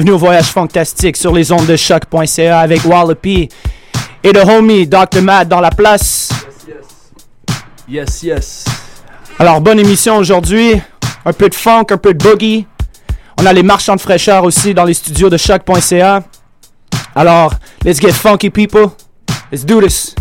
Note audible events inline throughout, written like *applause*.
Bienvenue au voyage fantastique sur les ondes de choc.ca avec Wallopy et le homie Dr. Matt dans la place. Yes, yes. Alors, bonne émission aujourd'hui. Un peu de funk, un peu de boogie. On a les marchands de fraîcheur aussi dans les studios de choc.ca. Alors, let's get funky, people. Let's do this.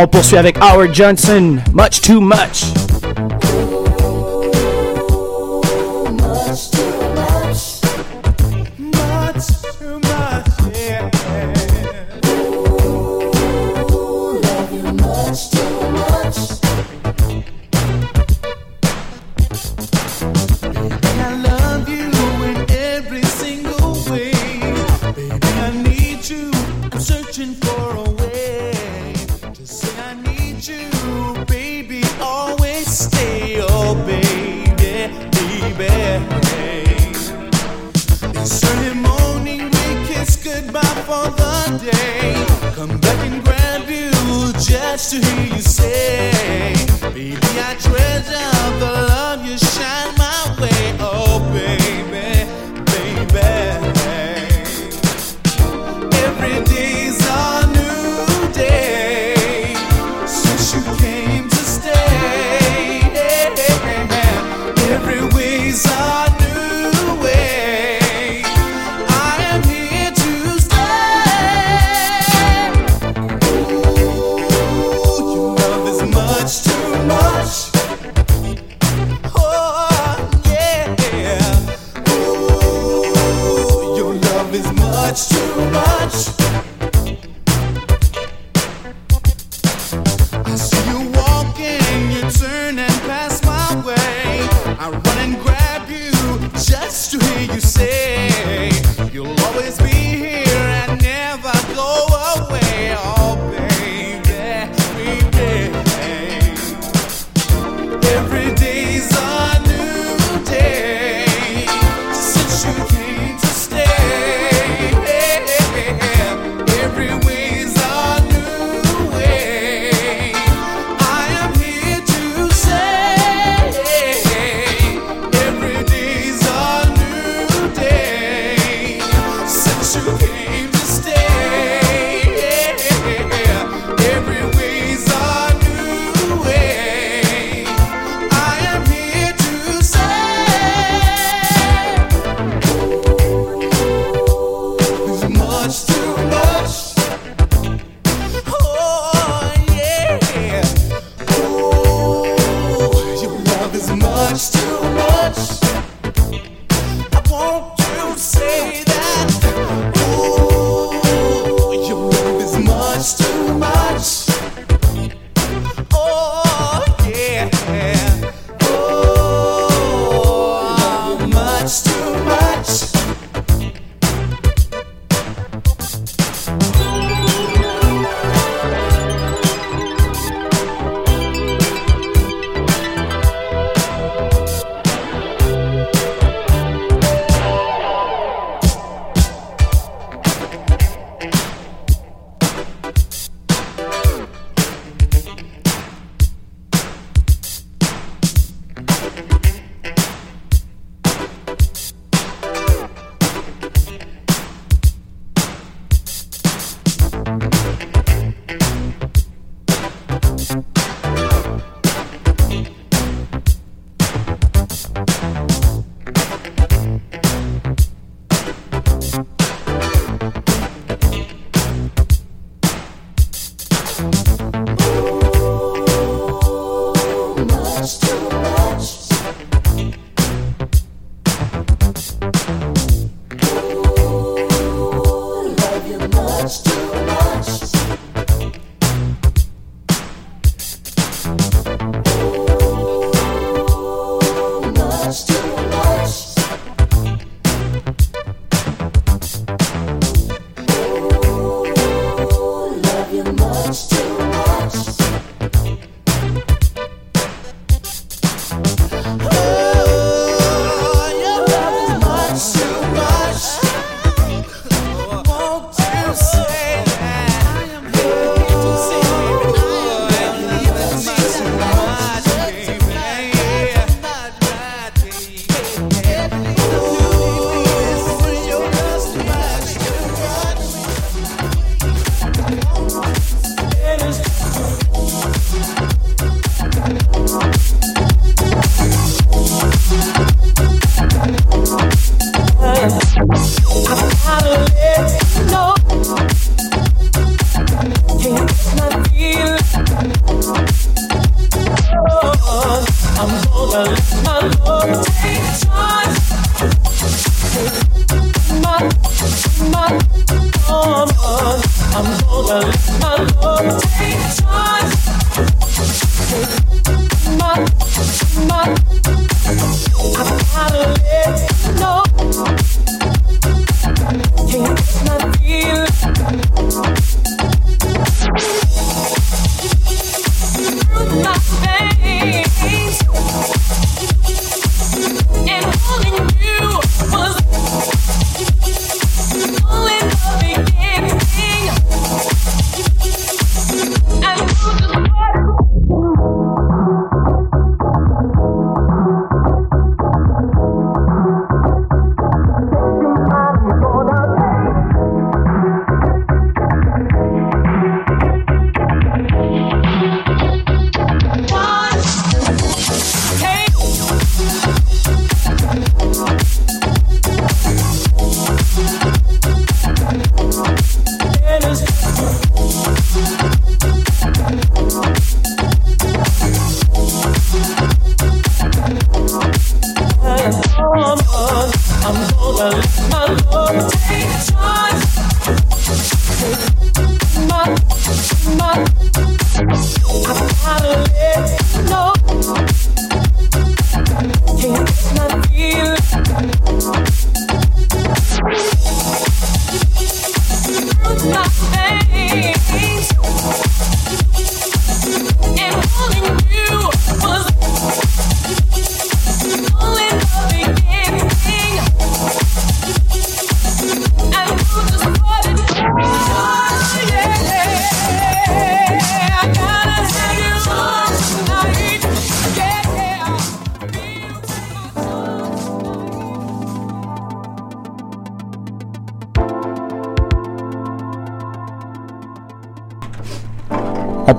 on poursuit avec Howard Johnson, Much Too Much. Much too much.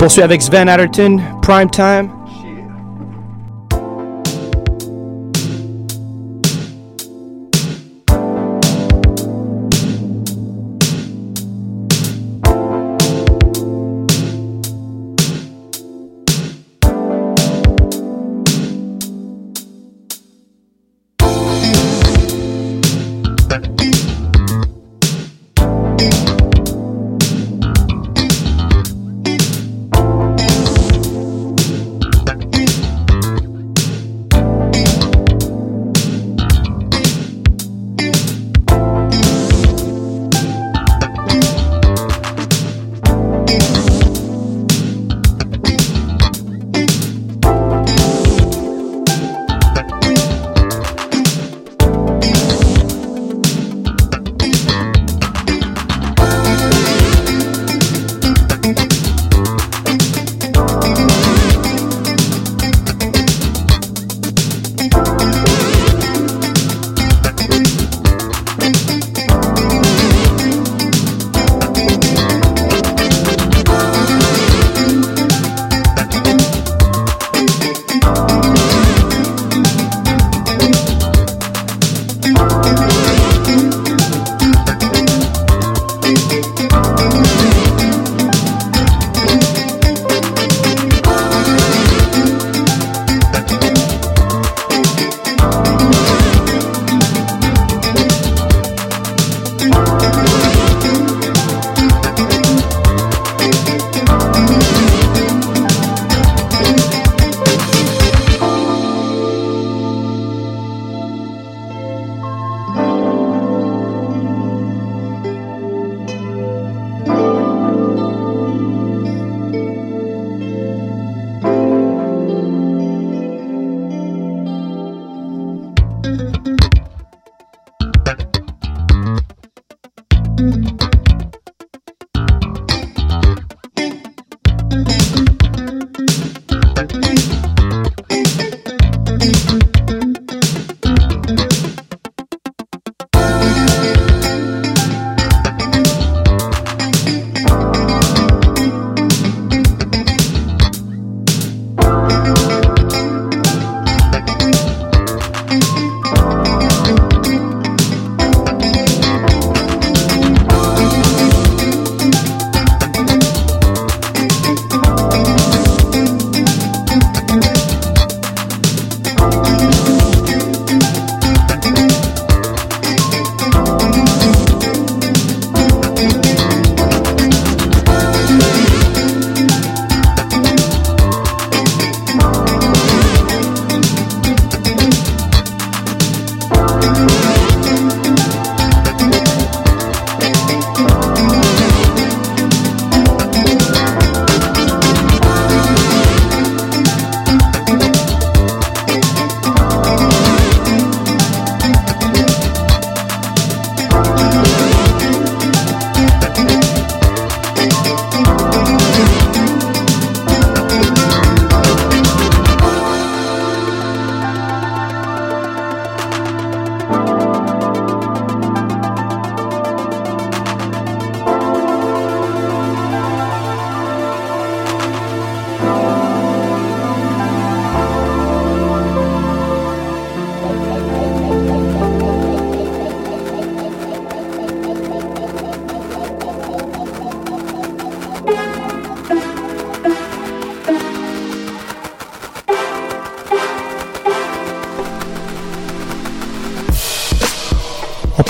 Poursuit avec Sven Atherton, Prime Time.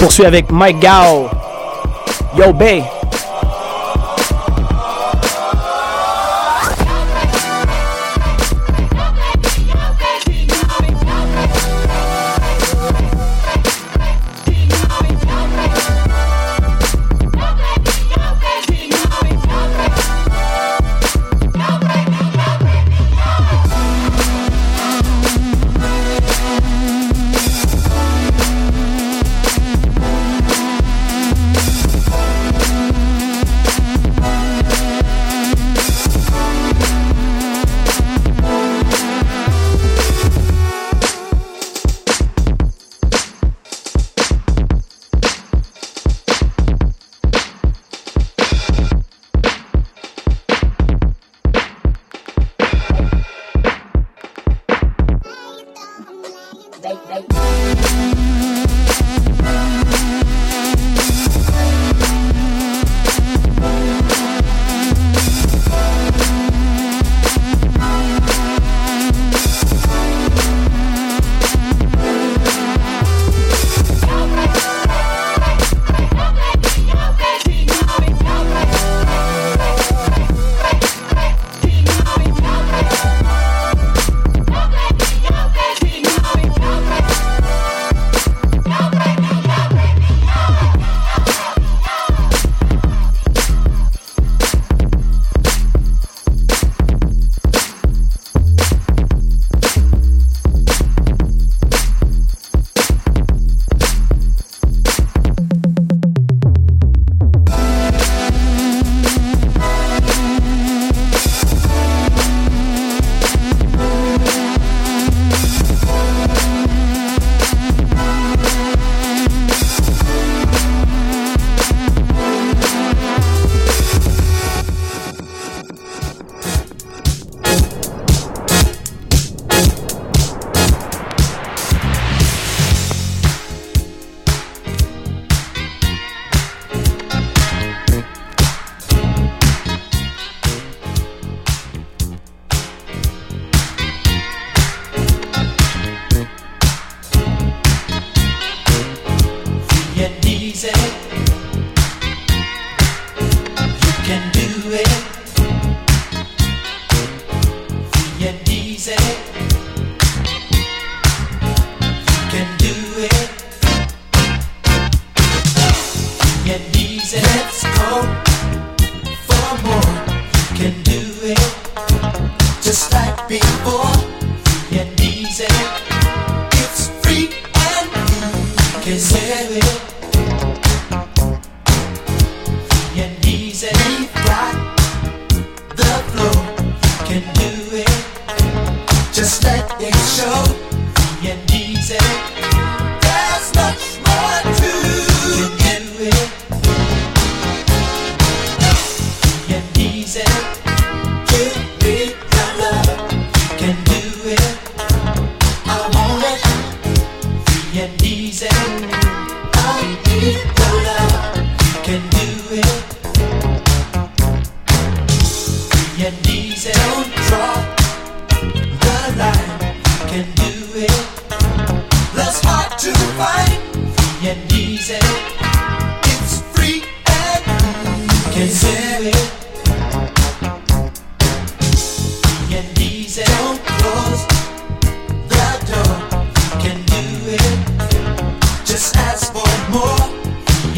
Poursuit avec Mike Gao. Yo, Bay.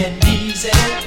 And easy.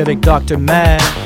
Avec Dr. Man.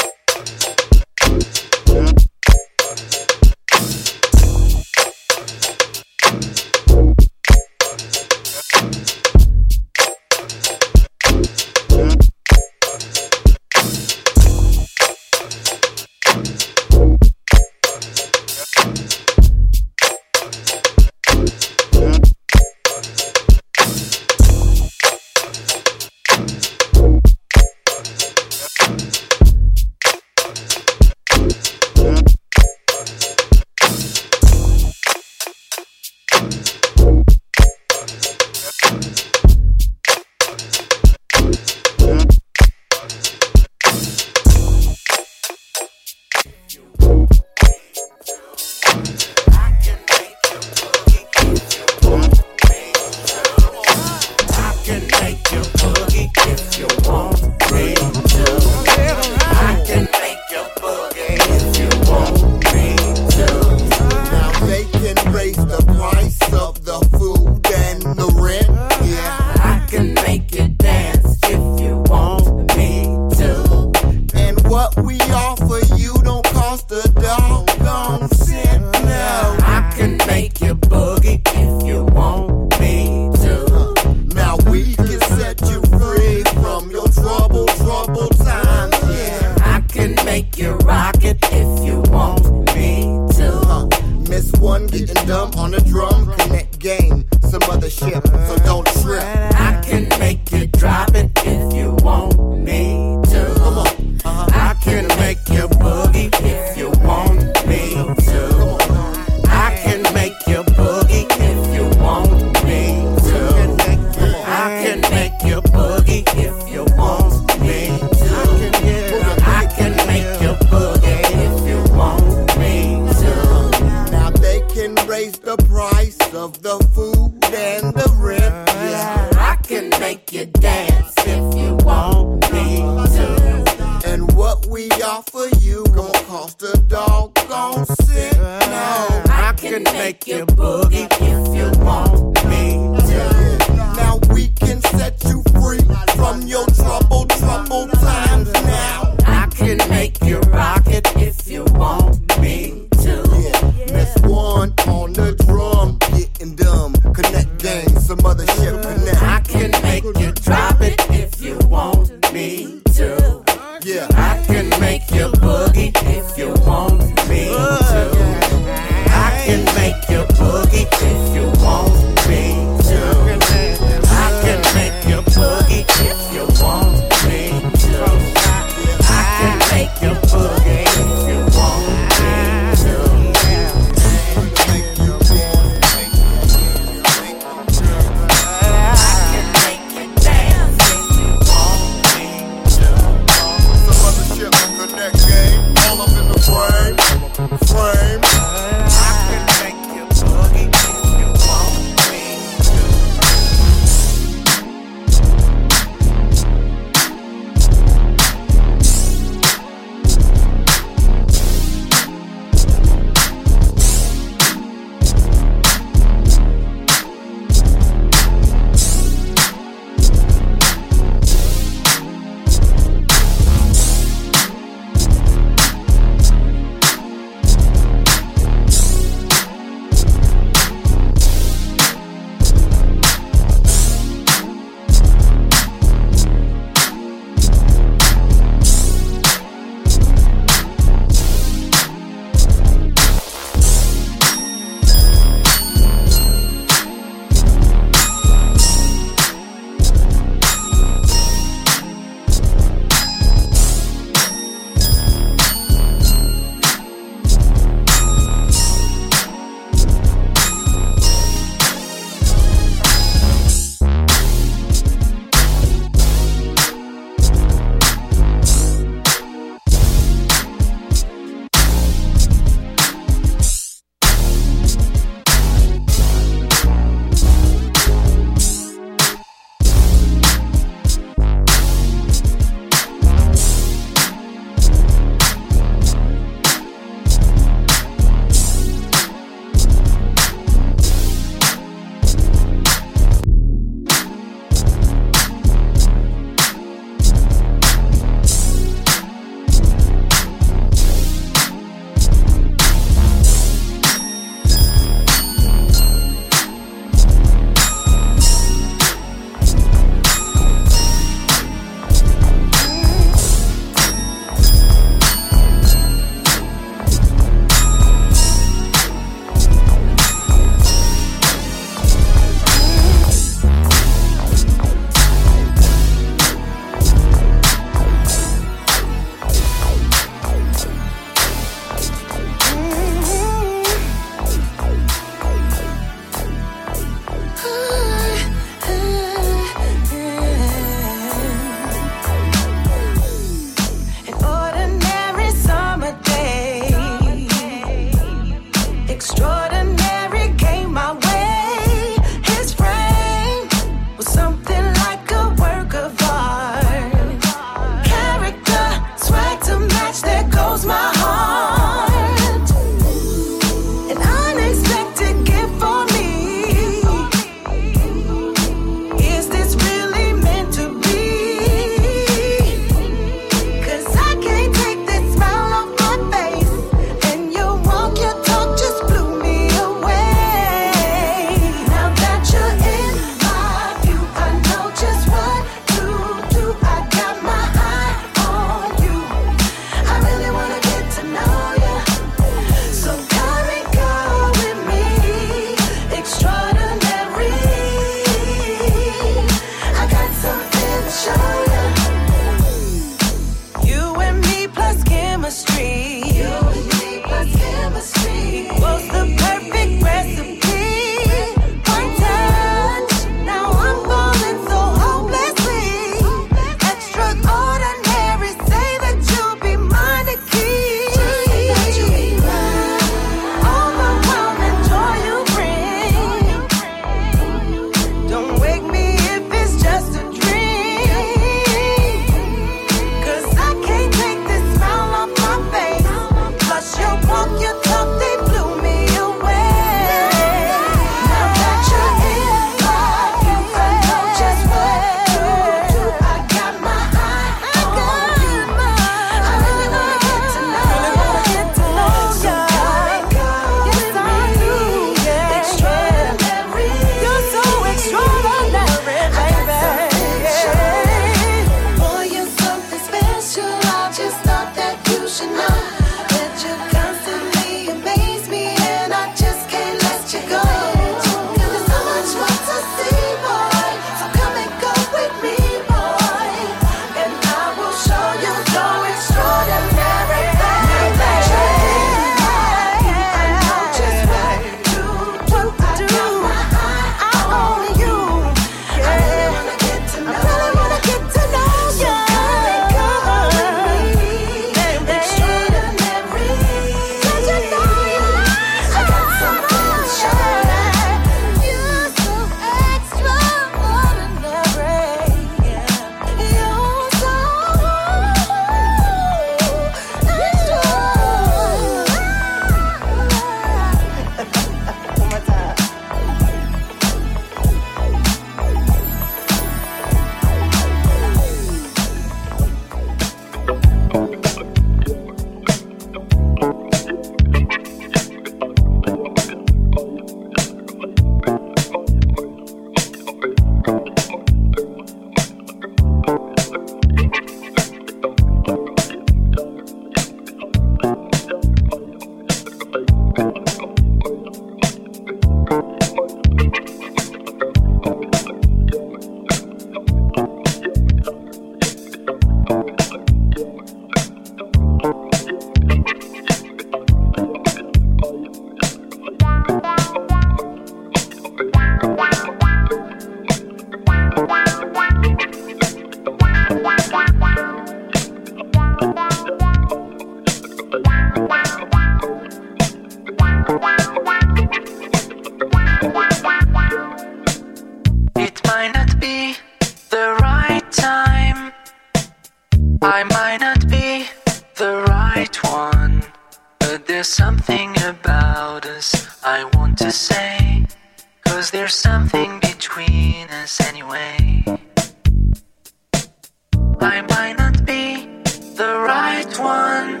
One.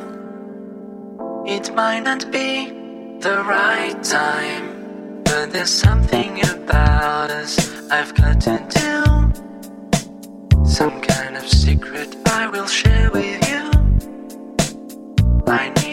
It might not be the right time. But there's something about us I've got to do. Some kind of secret I will share with you. I need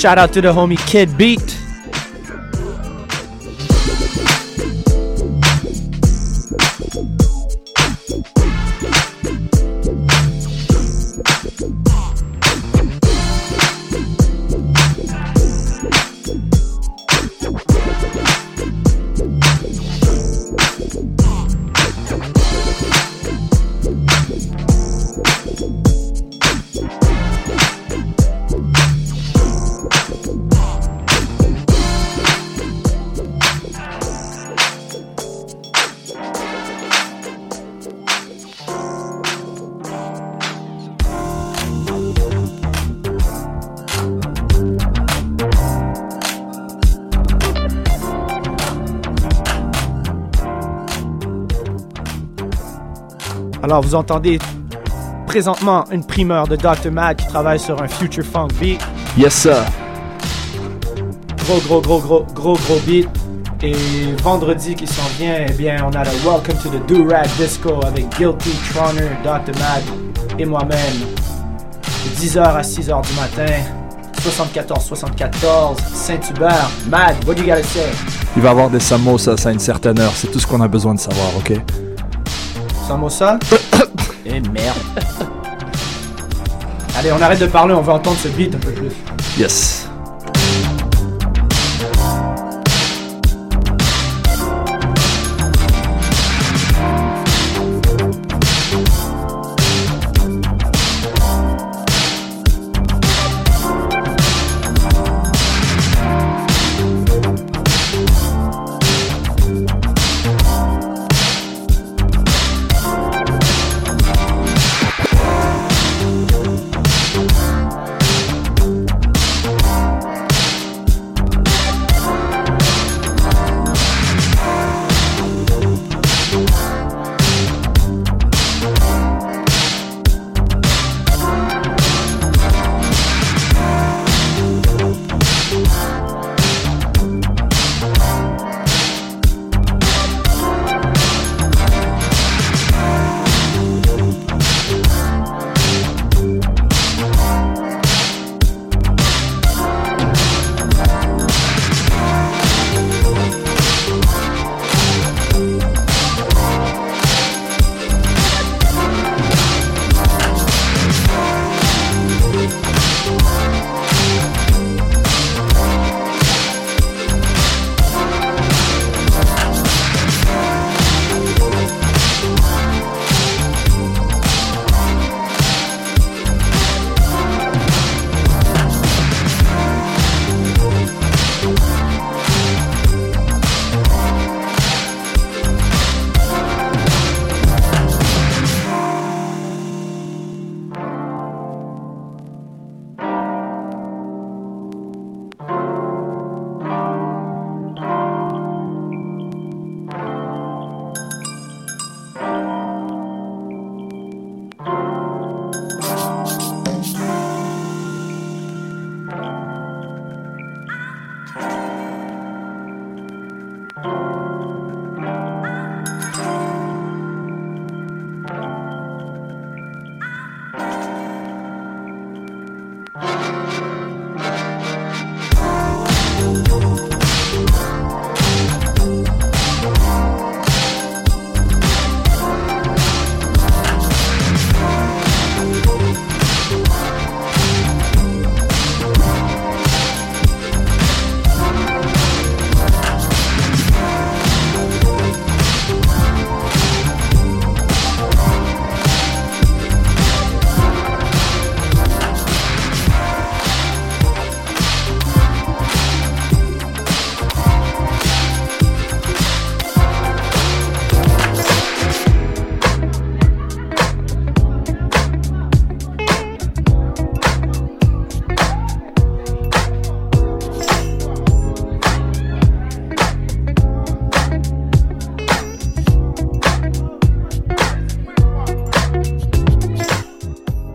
Shout out to the homie Kid Beat. Alors, vous entendez présentement une primeur de Dr. Mad qui travaille sur un Future Funk beat. Yes, sir. Gros, gros, gros, gros, gros, gros beat. Et vendredi qui s'en vient, eh bien, on a le Welcome to the Do-Rag Disco avec Guilty, Troner, Dr. Mad et moi-même. De 10h à 6h du matin. 74-74, Saint-Hubert. Mad, what do you gotta say? Il va y avoir des samosas à une certaine heure. C'est tout ce qu'on a besoin de savoir, ok? Samosa? *coughs* Eh merde. Allez, on arrête de parler, on va entendre ce beat un peu plus. Yes.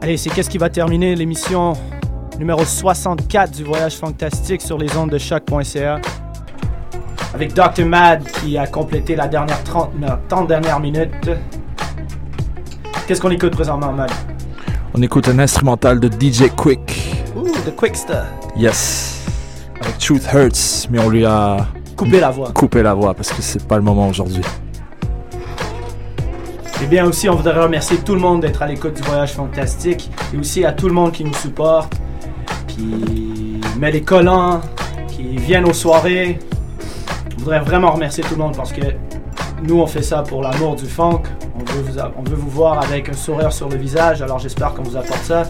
Allez, c'est qu'est-ce qui va terminer l'émission numéro 64 du Voyage Fantastique sur les ondes de choc.ca. Avec Dr. Mad qui a complété la dernière 30, mi- 30 dernières minutes. Qu'est-ce qu'on écoute présentement, Mad? On écoute un instrumental de DJ Quick. Ouh, The Quickster. Yes. Avec Truth Hurts, mais on lui a Couper la voix. coupé la voix parce que c'est pas le moment aujourd'hui. Et bien aussi, on voudrait remercier tout le monde d'être à l'écoute du Voyage Fantastique et aussi à tout le monde qui nous supporte, qui met les collants, qui viennent aux soirées. On voudrait vraiment remercier tout le monde parce que nous, on fait ça pour l'amour du funk. On veut, vous, a- on veut vous voir avec un sourire sur le visage, alors j'espère qu'on vous apporte ça.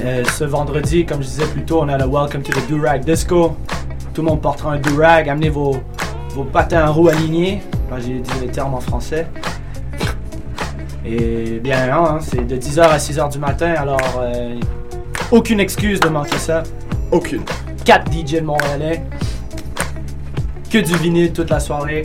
Euh, ce vendredi, comme je disais plus tôt, on a le Welcome to the Do-Rag Disco. Tout le monde portera un do-rag. Amenez vos, vos patins à roues alignés. Moi, j'ai dit les termes en français. Et bien, hein, c'est de 10h à 6h du matin, alors euh, aucune excuse de manquer ça. Aucune. 4 DJ de Montréalais. Que du vinyle toute la soirée.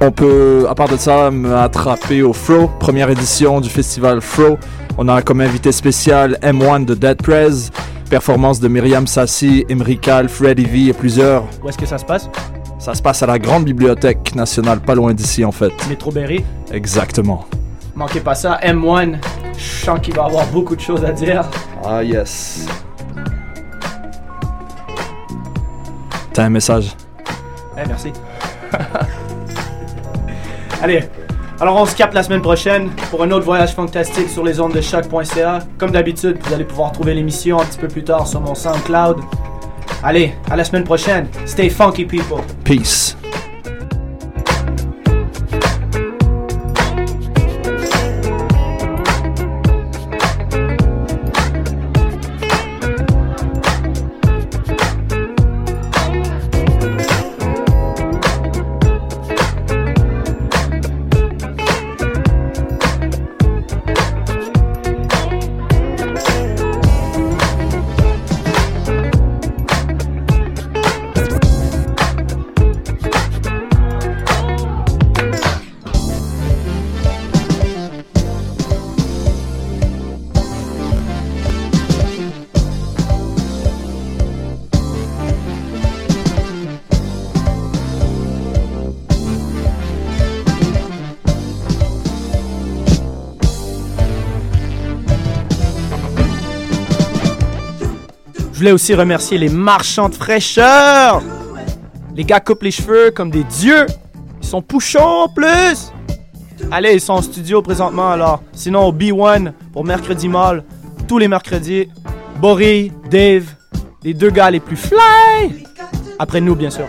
On peut, à part de ça, me attraper au Fro, première édition du festival Fro. On a comme invité spécial M1 de Dead Prez, performance de Myriam Sassi, Emery Cal, Freddy V et plusieurs. Où est-ce que ça se passe? Ça se passe à la Grande Bibliothèque nationale, pas loin d'ici en fait. Métro Berry. Exactement. Manquez pas ça. M1. Je sens qu'il va avoir beaucoup de choses à dire. Ah yes. T'as un message? Eh, merci. *laughs* Allez, alors on se capte la semaine prochaine pour un autre voyage fantastique sur les ondes de choc.ca. Comme d'habitude, vous allez pouvoir trouver l'émission un petit peu plus tard sur mon SoundCloud. Allez, à la semaine prochaine. Stay funky, people. Peace. Aussi remercier les marchands de fraîcheur. Les gars coupent les cheveux comme des dieux. Ils sont pouchons en plus. Allez, ils sont en studio présentement alors. Sinon, au B1 pour mercredi mall, tous les mercredis. Boris, Dave, les deux gars les plus fly. Après nous, bien sûr.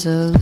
As a